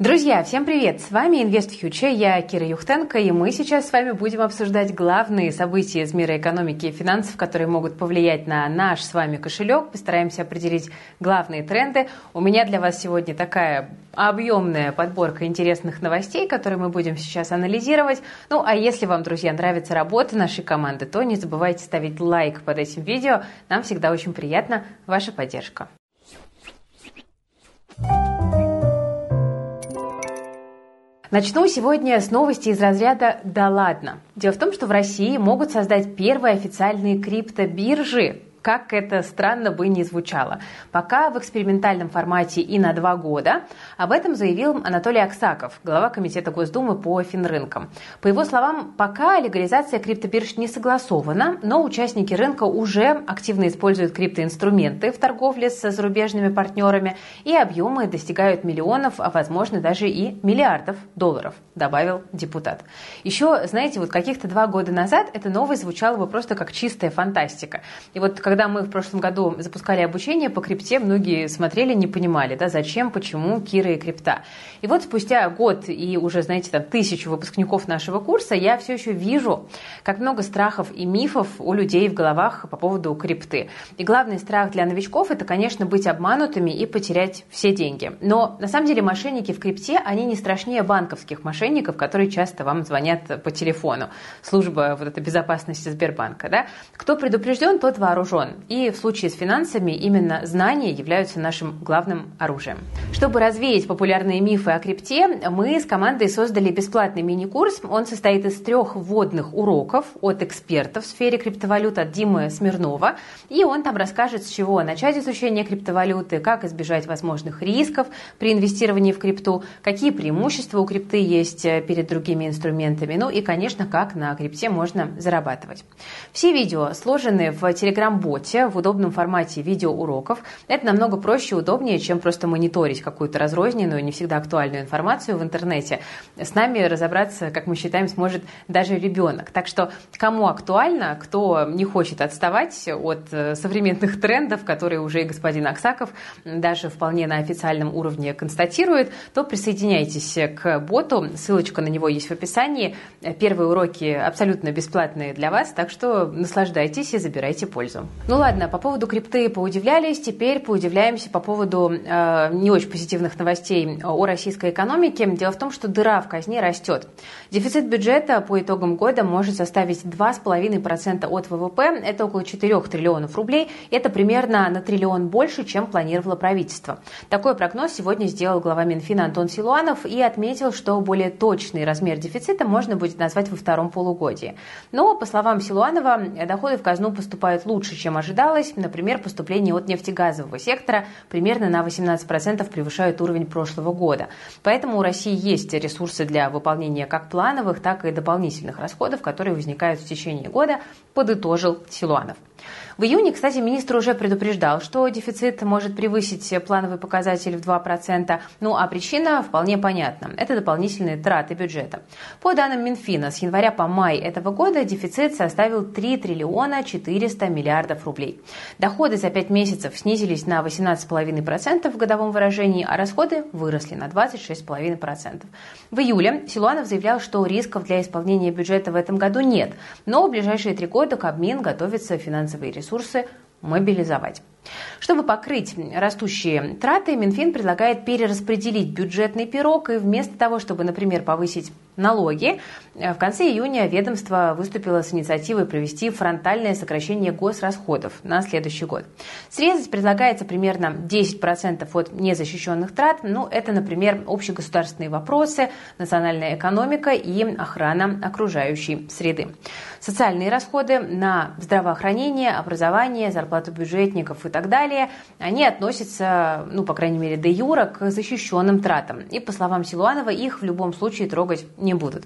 Друзья, всем привет! С вами Инвест Future, я Кира Юхтенко, и мы сейчас с вами будем обсуждать главные события из мира экономики и финансов, которые могут повлиять на наш с вами кошелек. Постараемся определить главные тренды. У меня для вас сегодня такая объемная подборка интересных новостей, которые мы будем сейчас анализировать. Ну, а если вам, друзья, нравится работа нашей команды, то не забывайте ставить лайк под этим видео. Нам всегда очень приятна ваша поддержка. Начну сегодня с новости из разряда «Да ладно». Дело в том, что в России могут создать первые официальные криптобиржи, как это странно бы не звучало. Пока в экспериментальном формате и на два года. Об этом заявил Анатолий Аксаков, глава Комитета Госдумы по финрынкам. По его словам, пока легализация криптобирж не согласована, но участники рынка уже активно используют криптоинструменты в торговле с зарубежными партнерами, и объемы достигают миллионов, а возможно даже и миллиардов долларов, добавил депутат. Еще, знаете, вот каких-то два года назад эта новость звучала бы просто как чистая фантастика. И вот когда мы в прошлом году запускали обучение по крипте, многие смотрели, не понимали, да, зачем, почему Кира и крипта. И вот спустя год и уже, знаете, там тысячу выпускников нашего курса, я все еще вижу, как много страхов и мифов у людей в головах по поводу крипты. И главный страх для новичков – это, конечно, быть обманутыми и потерять все деньги. Но на самом деле мошенники в крипте, они не страшнее банковских мошенников, которые часто вам звонят по телефону. Служба вот этой безопасности Сбербанка. Да? Кто предупрежден, тот вооружен вооружен. И в случае с финансами именно знания являются нашим главным оружием. Чтобы развеять популярные мифы о крипте, мы с командой создали бесплатный мини-курс. Он состоит из трех вводных уроков от экспертов в сфере криптовалют от Димы Смирнова. И он там расскажет, с чего начать изучение криптовалюты, как избежать возможных рисков при инвестировании в крипту, какие преимущества у крипты есть э, перед другими инструментами, ну и, конечно, как на крипте можно зарабатывать. Все видео сложены в телеграм-боте работе в удобном формате видеоуроков. Это намного проще и удобнее, чем просто мониторить какую-то разрозненную, не всегда актуальную информацию в интернете. С нами разобраться, как мы считаем, сможет даже ребенок. Так что кому актуально, кто не хочет отставать от э, современных трендов, которые уже и господин Аксаков даже вполне на официальном уровне констатирует, то присоединяйтесь к боту. Ссылочка на него есть в описании. Первые уроки абсолютно бесплатные для вас, так что наслаждайтесь и забирайте пользу. Ну ладно, по поводу крипты поудивлялись, теперь поудивляемся по поводу э, не очень позитивных новостей о российской экономике. Дело в том, что дыра в казне растет. Дефицит бюджета по итогам года может составить 2,5% от ВВП, это около 4 триллионов рублей, это примерно на триллион больше, чем планировало правительство. Такой прогноз сегодня сделал глава Минфина Антон Силуанов и отметил, что более точный размер дефицита можно будет назвать во втором полугодии. Но, по словам Силуанова, доходы в казну поступают лучше, чем чем ожидалось. Например, поступления от нефтегазового сектора примерно на 18% превышают уровень прошлого года. Поэтому у России есть ресурсы для выполнения как плановых, так и дополнительных расходов, которые возникают в течение года, подытожил Силуанов. В июне, кстати, министр уже предупреждал, что дефицит может превысить плановый показатель в 2%. Ну а причина вполне понятна. Это дополнительные траты бюджета. По данным Минфина, с января по май этого года дефицит составил 3 триллиона 400 миллиардов рублей. Доходы за 5 месяцев снизились на 18,5% в годовом выражении, а расходы выросли на 26,5%. В июле Силуанов заявлял, что рисков для исполнения бюджета в этом году нет, но в ближайшие три года Кабмин готовится финансовые ресурсы мобилизовать. Чтобы покрыть растущие траты, Минфин предлагает перераспределить бюджетный пирог и вместо того, чтобы, например, повысить налоги, в конце июня ведомство выступило с инициативой провести фронтальное сокращение госрасходов на следующий год. Срезать предлагается примерно 10% от незащищенных трат. Ну, это, например, общегосударственные вопросы, национальная экономика и охрана окружающей среды. Социальные расходы на здравоохранение, образование, зарплату бюджетников и так далее, они относятся, ну, по крайней мере, до юра к защищенным тратам. И, по словам Силуанова, их в любом случае трогать не будут.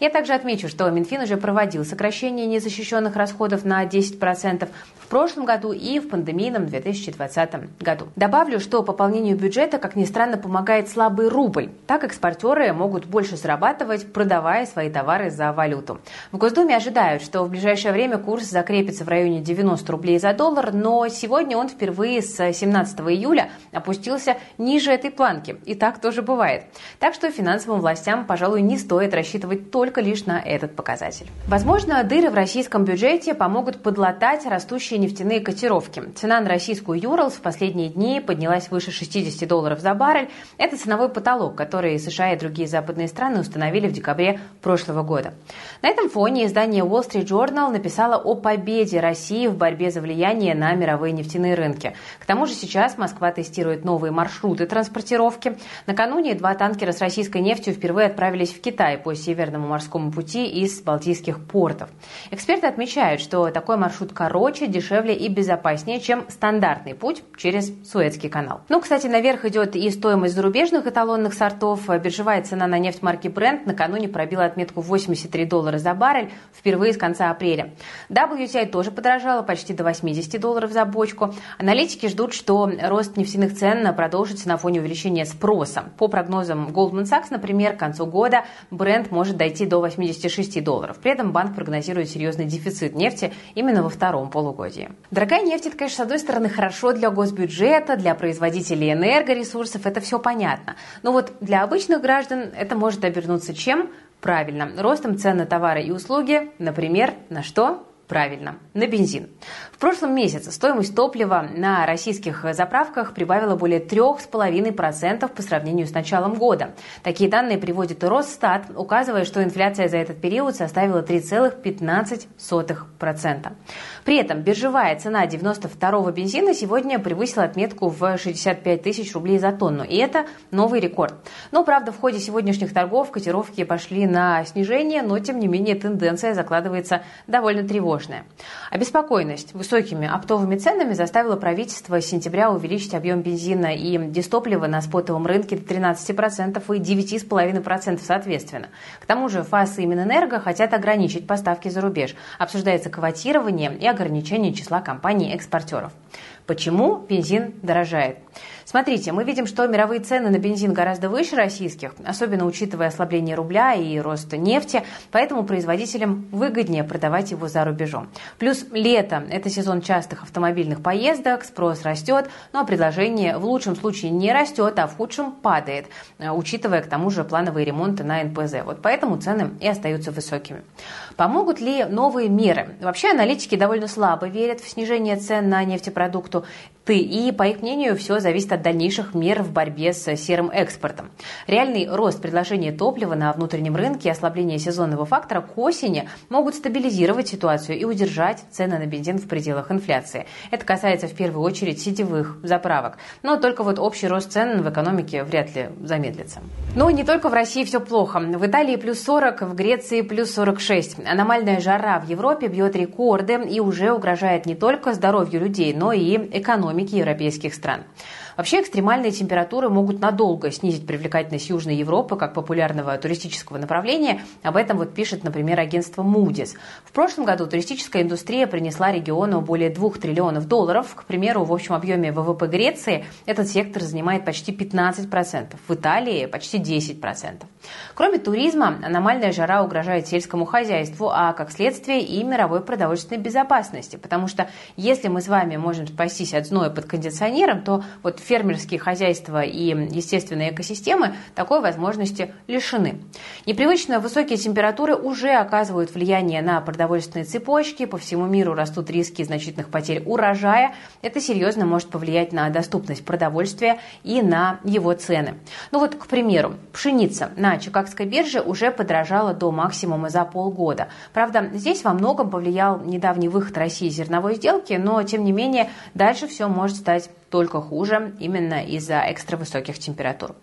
Я также отмечу, что Минфин уже проводил сокращение незащищенных расходов на 10% в прошлом году и в пандемийном 2020 году. Добавлю, что пополнению бюджета, как ни странно, помогает слабый рубль. Так экспортеры могут больше зарабатывать, продавая свои товары за валюту. В Госдуме ожидают, что в ближайшее время курс закрепится в районе 90 рублей за доллар, но сегодня он впервые с 17 июля опустился ниже этой планки. И так тоже бывает. Так что финансовым властям, пожалуй, не стоит рассчитывать только лишь на этот показатель. Возможно, дыры в российском бюджете помогут подлатать растущие нефтяные котировки. Цена на российскую Юралс в последние дни поднялась выше 60 долларов за баррель. Это ценовой потолок, который США и другие западные страны установили в декабре прошлого года. На этом фоне издание Wall Street Journal написало о победе России в борьбе за влияние на мировые нефтяные рынки. К тому же сейчас Москва тестирует новые маршруты транспортировки. Накануне два танкера с российской нефтью впервые отправились в Китай по Северному морскому пути из балтийских портов. Эксперты отмечают, что такой маршрут короче, дешевле и безопаснее, чем стандартный путь через Суэцкий канал. Ну, кстати, наверх идет и стоимость зарубежных эталонных сортов. Биржевая цена на нефть марки Brent накануне пробила отметку 83 доллара за баррель впервые с конца апреля. WTI тоже подорожала почти до 80 долларов за бочку. Аналитики ждут, что рост нефтяных цен продолжится на фоне увеличения спроса. По прогнозам Goldman Sachs, например, к концу года бренд может дойти до 86 долларов. При этом банк прогнозирует серьезный дефицит нефти именно во втором полугодии. Дорогая нефть, это, конечно, с одной стороны, хорошо для госбюджета, для производителей энергоресурсов, это все понятно. Но вот для обычных граждан это может обернуться чем? Правильно, ростом цен на товары и услуги, например, на что? Правильно, на бензин. В прошлом месяце стоимость топлива на российских заправках прибавила более 3,5% по сравнению с началом года. Такие данные приводит Росстат, указывая, что инфляция за этот период составила 3,15%. При этом биржевая цена 92-го бензина сегодня превысила отметку в 65 тысяч рублей за тонну. И это новый рекорд. Но, правда, в ходе сегодняшних торгов котировки пошли на снижение, но, тем не менее, тенденция закладывается довольно тревожно тревожное. Обеспокоенность высокими оптовыми ценами заставила правительство с сентября увеличить объем бензина и дистоплива на спотовом рынке до 13% и 9,5% соответственно. К тому же ФАС и Минэнерго хотят ограничить поставки за рубеж. Обсуждается квотирование и ограничение числа компаний-экспортеров. Почему бензин дорожает? Смотрите, мы видим, что мировые цены на бензин гораздо выше российских, особенно учитывая ослабление рубля и рост нефти, поэтому производителям выгоднее продавать его за рубежом. Плюс лето – это сезон частых автомобильных поездок, спрос растет, но предложение в лучшем случае не растет, а в худшем падает, э, учитывая к тому же плановые ремонты на НПЗ. Вот поэтому цены и остаются высокими. Помогут ли новые меры? Вообще аналитики довольно слабо верят в снижение цен на нефтепродукту ты. И, по их мнению, все зависит от дальнейших мер в борьбе с серым экспортом. Реальный рост предложения топлива на внутреннем рынке и ослабление сезонного фактора к осени могут стабилизировать ситуацию и удержать цены на бензин в пределах инфляции. Это касается в первую очередь сетевых заправок. Но только вот общий рост цен в экономике вряд ли замедлится. Но не только в России все плохо. В Италии плюс 40, в Греции плюс 46. Аномальная жара в Европе бьет рекорды и уже угрожает не только здоровью людей, но и экономике экономики европейских стран. Вообще экстремальные температуры могут надолго снизить привлекательность Южной Европы как популярного туристического направления. Об этом вот пишет, например, агентство Moody's. В прошлом году туристическая индустрия принесла региону более 2 триллионов долларов. К примеру, в общем объеме ВВП Греции этот сектор занимает почти 15%, в Италии почти 10%. Кроме туризма, аномальная жара угрожает сельскому хозяйству, а как следствие и мировой продовольственной безопасности. Потому что если мы с вами можем спастись от зноя под кондиционером, то вот фермерские хозяйства и естественные экосистемы такой возможности лишены. Непривычно высокие температуры уже оказывают влияние на продовольственные цепочки, по всему миру растут риски значительных потерь урожая. Это серьезно может повлиять на доступность продовольствия и на его цены. Ну вот, к примеру, пшеница на Чикагской бирже уже подорожала до максимума за полгода. Правда, здесь во многом повлиял недавний выход России зерновой сделки, но, тем не менее, дальше все может стать только хуже именно из-за экстра высоких температур.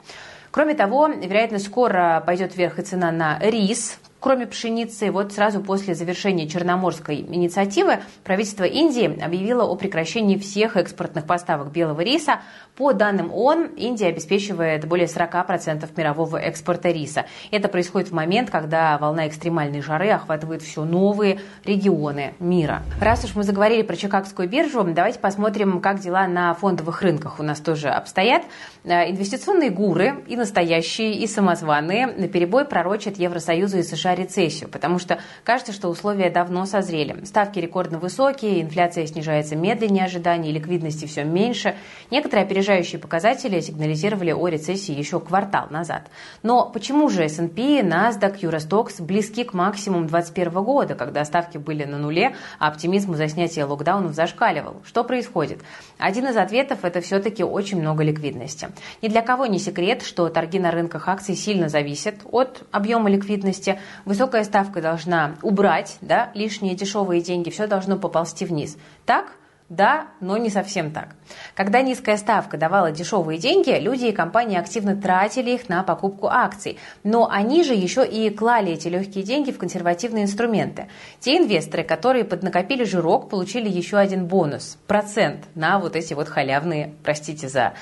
Кроме того, вероятно, скоро пойдет вверх и цена на рис, Кроме пшеницы, вот сразу после завершения Черноморской инициативы правительство Индии объявило о прекращении всех экспортных поставок белого риса. По данным ООН, Индия обеспечивает более 40% мирового экспорта риса. Это происходит в момент, когда волна экстремальной жары охватывает все новые регионы мира. Раз уж мы заговорили про Чикагскую биржу, давайте посмотрим, как дела на фондовых рынках у нас тоже обстоят. Э, инвестиционные гуры, и настоящие, и самозваные, на перебой пророчат Евросоюзу и США США рецессию, потому что кажется, что условия давно созрели. Ставки рекордно высокие, инфляция снижается медленнее ожиданий, ликвидности все меньше. Некоторые опережающие показатели сигнализировали о рецессии еще квартал назад. Но почему же S&P, NASDAQ, Eurostox близки к максимуму 2021 года, когда ставки были на нуле, а оптимизм за снятие локдаунов зашкаливал? Что происходит? Один из ответов – это все-таки очень много ликвидности. Ни для кого не секрет, что торги на рынках акций сильно зависят от объема ликвидности. Высокая ставка должна убрать да, лишние дешевые деньги, все должно поползти вниз. Так – да, но не совсем так. Когда низкая ставка давала дешевые деньги, люди и компании активно тратили их на покупку акций. Но они же еще и клали эти легкие деньги в консервативные инструменты. Те инвесторы, которые поднакопили жирок, получили еще один бонус – процент на вот эти вот халявные, простите за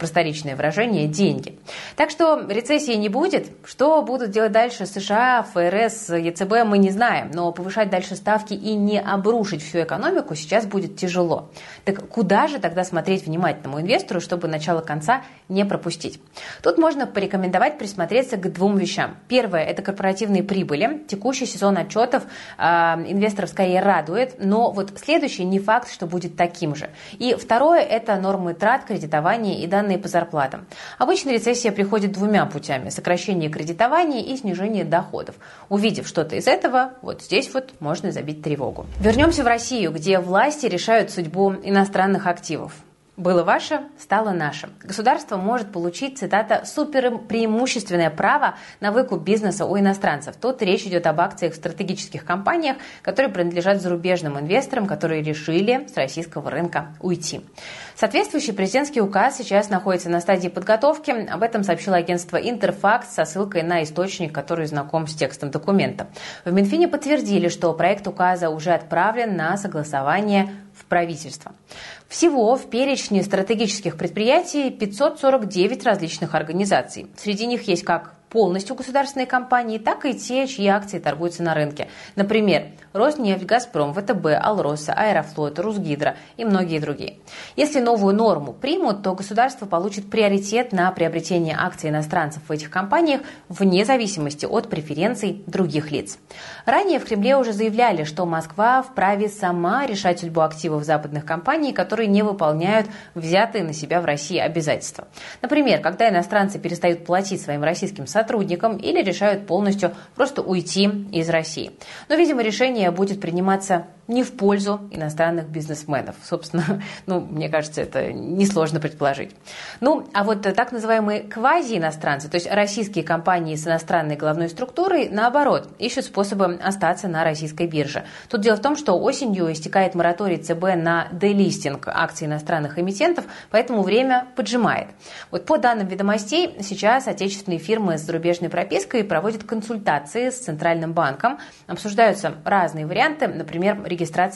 просторечное выражение, деньги. Так что рецессии не будет. Что будут делать дальше США, ФРС, ЕЦБ, мы не знаем. Но повышать дальше ставки и не обрушить всю экономику сейчас будет тяжело тяжело. Так куда же тогда смотреть внимательному инвестору, чтобы начало конца не пропустить? Тут можно порекомендовать присмотреться к двум вещам. Первое – это корпоративные прибыли. Текущий сезон отчетов э, инвесторов скорее радует, но вот следующий не факт, что будет таким же. И второе – это нормы трат, кредитования и данные по зарплатам. Обычно рецессия приходит двумя путями – сокращение кредитования и снижение доходов. Увидев что-то из этого, вот здесь вот можно забить тревогу. Вернемся в Россию, где власти решают судьбу иностранных активов. Было ваше, стало наше. Государство может получить, цитата, супер преимущественное право на выкуп бизнеса у иностранцев. Тут речь идет об акциях в стратегических компаниях, которые принадлежат зарубежным инвесторам, которые решили с российского рынка уйти. Соответствующий президентский указ сейчас находится на стадии подготовки. Об этом сообщило агентство Интерфакт со ссылкой на источник, который знаком с текстом документа. В Минфине подтвердили, что проект указа уже отправлен на согласование в правительство. Всего в перечне стратегических предприятий 549 различных организаций. Среди них есть как полностью государственные компании, так и те, чьи акции торгуются на рынке. Например, Роснефть, Газпром, ВТБ, Алроса, Аэрофлот, Русгидро и многие другие. Если новую норму примут, то государство получит приоритет на приобретение акций иностранцев в этих компаниях вне зависимости от преференций других лиц. Ранее в Кремле уже заявляли, что Москва вправе сама решать судьбу активов западных компаний, которые не выполняют взятые на себя в России обязательства. Например, когда иностранцы перестают платить своим российским сотрудникам или решают полностью просто уйти из России. Но, видимо, решение будет приниматься не в пользу иностранных бизнесменов. Собственно, ну, мне кажется, это несложно предположить. Ну, а вот так называемые квази-иностранцы, то есть российские компании с иностранной головной структурой, наоборот, ищут способы остаться на российской бирже. Тут дело в том, что осенью истекает мораторий ЦБ на делистинг акций иностранных эмитентов, поэтому время поджимает. Вот по данным ведомостей, сейчас отечественные фирмы с зарубежной пропиской проводят консультации с Центральным банком, обсуждаются разные варианты, например,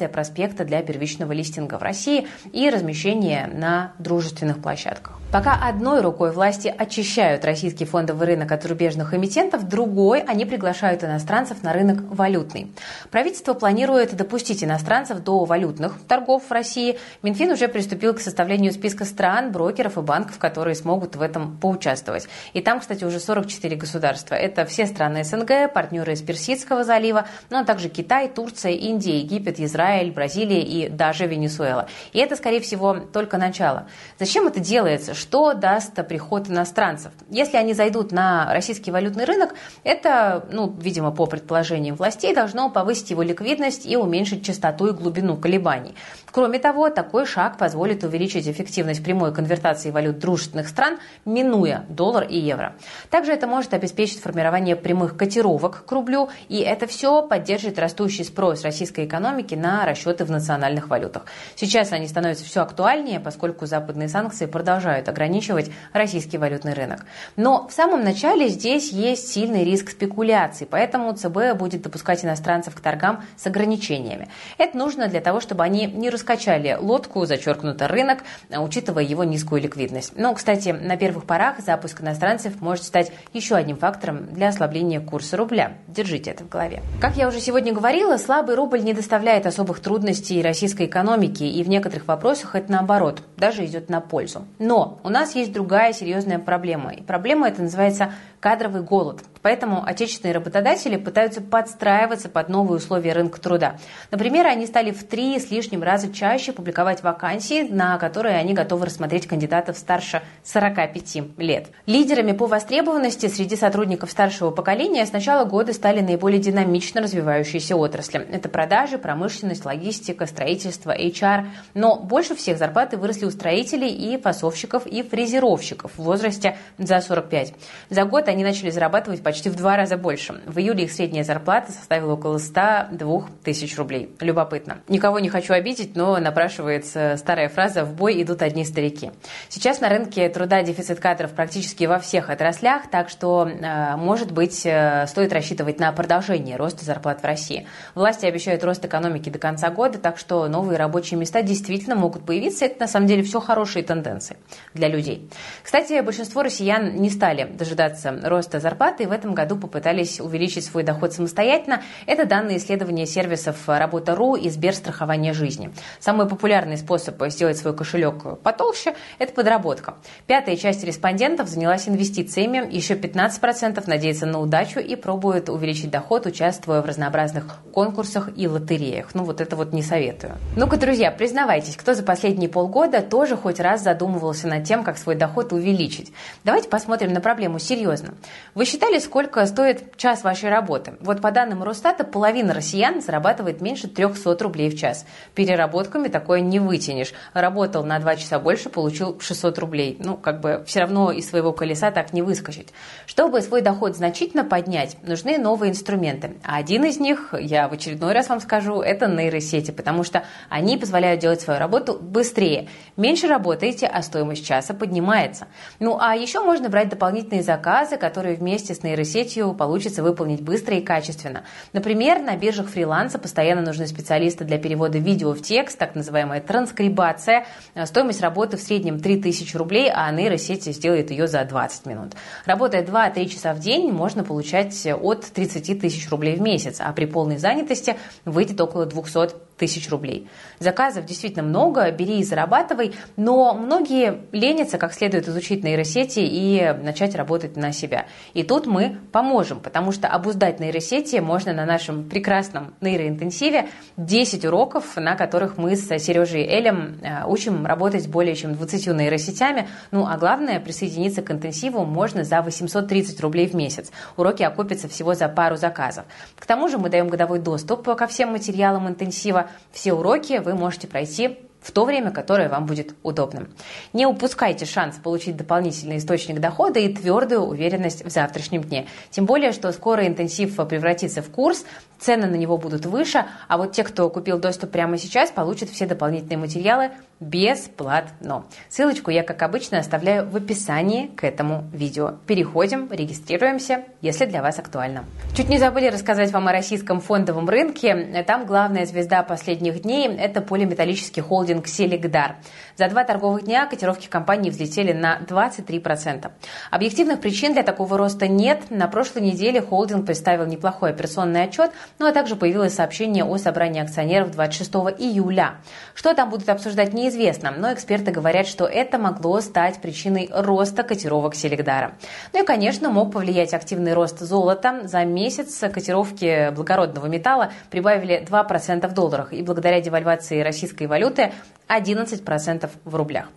проспекта для первичного листинга в России и размещение на дружественных площадках. Пока одной рукой власти очищают российский фондовый рынок от зарубежных эмитентов, другой они приглашают иностранцев на рынок валютный. Правительство планирует допустить иностранцев до валютных торгов в России. Минфин уже приступил к составлению списка стран, брокеров и банков, которые смогут в этом поучаствовать. И там, кстати, уже 44 государства. Это все страны СНГ, партнеры из Персидского залива, но ну, а также Китай, Турция, Индия, Египет, Израиль, Бразилия и даже Венесуэла. И это, скорее всего, только начало. Зачем это делается? что даст приход иностранцев. Если они зайдут на российский валютный рынок, это, ну, видимо, по предположениям властей, должно повысить его ликвидность и уменьшить частоту и глубину колебаний. Кроме того, такой шаг позволит увеличить эффективность прямой конвертации валют дружественных стран, минуя доллар и евро. Также это может обеспечить формирование прямых котировок к рублю, и это все поддержит растущий спрос российской экономики на расчеты в национальных валютах. Сейчас они становятся все актуальнее, поскольку западные санкции продолжают ограничивать российский валютный рынок. Но в самом начале здесь есть сильный риск спекуляций, поэтому ЦБ будет допускать иностранцев к торгам с ограничениями. Это нужно для того, чтобы они не раскачали лодку, зачеркнуто рынок, учитывая его низкую ликвидность. Но, кстати, на первых порах запуск иностранцев может стать еще одним фактором для ослабления курса рубля. Держите это в голове. Как я уже сегодня говорила, слабый рубль не доставляет особых трудностей российской экономике, и в некоторых вопросах это наоборот, даже идет на пользу. Но у нас есть другая серьезная проблема. И проблема эта называется кадровый голод. Поэтому отечественные работодатели пытаются подстраиваться под новые условия рынка труда. Например, они стали в три с лишним раза чаще публиковать вакансии, на которые они готовы рассмотреть кандидатов старше 45 лет. Лидерами по востребованности среди сотрудников старшего поколения с начала года стали наиболее динамично развивающиеся отрасли. Это продажи, промышленность, логистика, строительство, HR. Но больше всех зарплаты выросли у строителей и фасовщиков и фрезеровщиков в возрасте за 45. За год они начали зарабатывать почти в два раза больше. В июле их средняя зарплата составила около 102 тысяч рублей. Любопытно. Никого не хочу обидеть, но напрашивается старая фраза «в бой идут одни старики». Сейчас на рынке труда дефицит кадров практически во всех отраслях, так что, э, может быть, э, стоит рассчитывать на продолжение роста зарплат в России. Власти обещают рост экономики до конца года, так что новые рабочие места действительно могут появиться. Это, на самом деле, все хорошие тенденции для людей. Кстати, большинство россиян не стали дожидаться роста зарплаты в этом году попытались увеличить свой доход самостоятельно. Это данные исследования сервисов «Работа.ру» и Сберстрахования жизни. Самый популярный способ сделать свой кошелек потолще – это подработка. Пятая часть респондентов занялась инвестициями, еще 15% надеется на удачу и пробует увеличить доход, участвуя в разнообразных конкурсах и лотереях. Ну вот это вот не советую. Ну-ка, друзья, признавайтесь, кто за последние полгода тоже хоть раз задумывался над тем, как свой доход увеличить. Давайте посмотрим на проблему серьезно. Вы считали, сколько стоит час вашей работы? Вот по данным Росстата, половина россиян зарабатывает меньше 300 рублей в час. Переработками такое не вытянешь. Работал на 2 часа больше, получил 600 рублей. Ну, как бы все равно из своего колеса так не выскочить. Чтобы свой доход значительно поднять, нужны новые инструменты. А один из них, я в очередной раз вам скажу, это нейросети, потому что они позволяют делать свою работу быстрее. Меньше работаете, а стоимость часа поднимается. Ну, а еще можно брать дополнительные заказы, которые вместе с нейросетью получится выполнить быстро и качественно. Например, на биржах фриланса постоянно нужны специалисты для перевода видео в текст, так называемая транскрибация. Стоимость работы в среднем 3000 рублей, а нейросеть сделает ее за 20 минут. Работая 2-3 часа в день, можно получать от 30 тысяч рублей в месяц, а при полной занятости выйдет около 200 тысяч рублей. Заказов действительно много, бери и зарабатывай, но многие ленятся как следует изучить нейросети и начать работать на себя. И тут мы поможем, потому что обуздать нейросети можно на нашем прекрасном нейроинтенсиве 10 уроков, на которых мы с Сережей Элем э, учим работать более чем 20 нейросетями. Ну, а главное, присоединиться к интенсиву можно за 830 рублей в месяц. Уроки окупятся всего за пару заказов. К тому же мы даем годовой доступ ко всем материалам интенсива, все уроки вы можете пройти в то время, которое вам будет удобным. Не упускайте шанс получить дополнительный источник дохода и твердую уверенность в завтрашнем дне. Тем более, что скоро интенсив превратится в курс, цены на него будут выше, а вот те, кто купил доступ прямо сейчас, получат все дополнительные материалы бесплатно. Ссылочку я, как обычно, оставляю в описании к этому видео. Переходим, регистрируемся, если для вас актуально. Чуть не забыли рассказать вам о российском фондовом рынке. Там главная звезда последних дней – это полиметаллический холдинг «Селегдар». За два торговых дня котировки компании взлетели на 23%. Объективных причин для такого роста нет. На прошлой неделе холдинг представил неплохой операционный отчет, ну а также появилось сообщение о собрании акционеров 26 июля. Что там будут обсуждать, неизвестно, но эксперты говорят, что это могло стать причиной роста котировок Селегдара. Ну и, конечно, мог повлиять активный рост золота. За месяц котировки благородного металла прибавили 2% в долларах, и благодаря девальвации российской валюты 11% в рублях.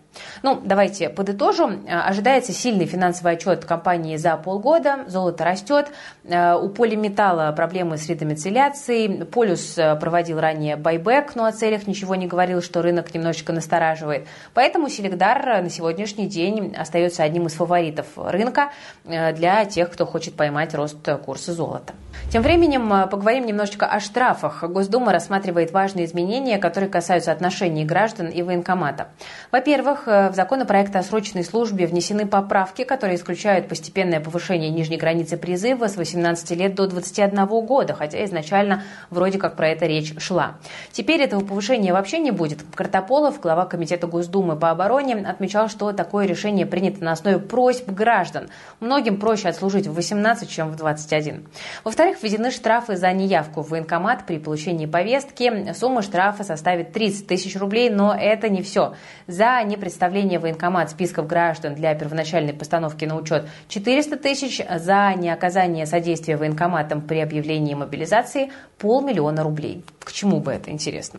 Ну, давайте подытожим. Ожидается сильный финансовый отчет компании за полгода. Золото растет. Э, у полиметалла проблемы с редомицеляцией. Полюс э, проводил ранее байбек, но о целях ничего не говорил, что рынок немножечко настораживает. Поэтому Селегдар на сегодняшний день остается одним из фаворитов рынка э, для тех, кто хочет поймать рост курса золота. Тем временем поговорим немножечко о штрафах. Госдума рассматривает важные изменения, которые касаются отношений граждан и военкомата. Во-первых, в законопроект о срочной службе внесены поправки, которые исключают постепенное повышение нижней границы призыва с 18 лет до 21 года, хотя изначально вроде как про это речь шла. Теперь этого повышения вообще не будет. Картополов, глава Комитета Госдумы по обороне, отмечал, что такое решение принято на основе просьб граждан. Многим проще отслужить в 18, чем в 21. Во-вторых, введены штрафы за неявку в военкомат при получении повестки. Сумма штрафа составит 30 тысяч рублей, но это не все. За непредставление военкомат списков граждан для первоначальной постановки на учет 400 тысяч, за неоказание содействия военкоматам при объявлении мобилизации полмиллиона рублей. К чему бы это интересно?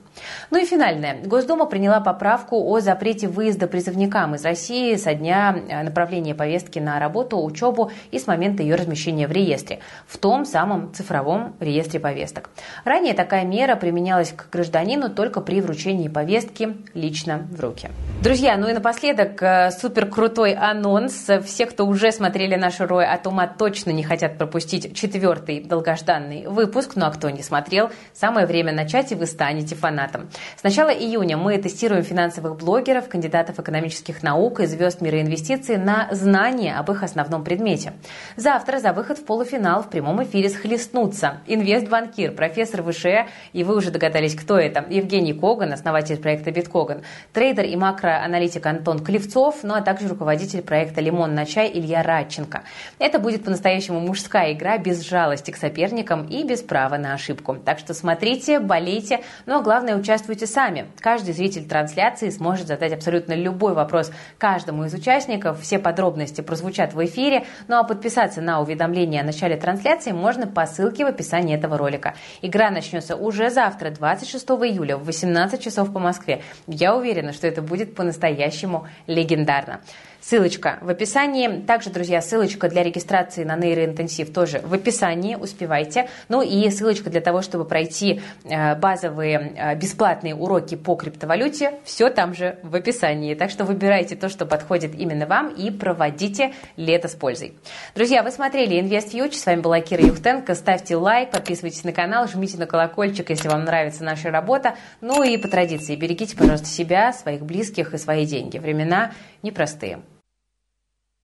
Ну и финальное. Госдума приняла поправку о запрете выезда призывникам из России со дня э, направления повестки на работу, учебу и с момента ее размещения в реестре, в том самом цифровом реестре повесток. Ранее такая мера применялась к гражданину только при вручении повестки лично в руки. Друзья, ну и напоследок э, супер крутой анонс. Все, кто уже смотрели наш Рой от ума, точно не хотят пропустить четвертый долгожданный выпуск. Ну а кто не смотрел, самое время начать, и вы станете фанатом. С начала июня мы тестируем финансовых блогеров, кандидатов экономических наук и звезд мира инвестиций на знания об их основном предмете. Завтра за выход в полуфинал в прямом эфире схлестнутся инвестбанкир, профессор ВШЭ, и вы уже догадались, кто это, Евгений Коган, основатель проекта Биткоган, трейдер и макроаналитик Антон Клевцов, ну а также руководитель проекта «Лимон на чай» Илья Радченко. Это будет по-настоящему мужская игра без жалости к соперникам и без права на ошибку. Так что смотрите, болейте, но главное участвуйте сами. Каждый зритель трансляции сможет задать абсолютно любой вопрос каждому из участников. Все подробности прозвучат в эфире. Ну а подписаться на уведомления о начале трансляции можно по ссылке в описании этого ролика. Игра начнется уже завтра, 26 июля в 18 часов по Москве. Я уверена, что это будет по-настоящему легендарно. Ссылочка в описании. Также, друзья, ссылочка для регистрации на нейроинтенсив тоже в описании. Успевайте. Ну и ссылочка для того, чтобы пройти э, базовые э, бесплатные уроки по криптовалюте. Все там же в описании. Так что выбирайте то, что подходит именно вам и проводите лето с пользой. Друзья, вы смотрели Invest Future. С вами была Кира Юхтенко. Ставьте лайк, подписывайтесь на канал, жмите на колокольчик, если вам нравится наша работа. Ну и по традиции берегите, пожалуйста, себя, своих близких и свои деньги. Времена непростые.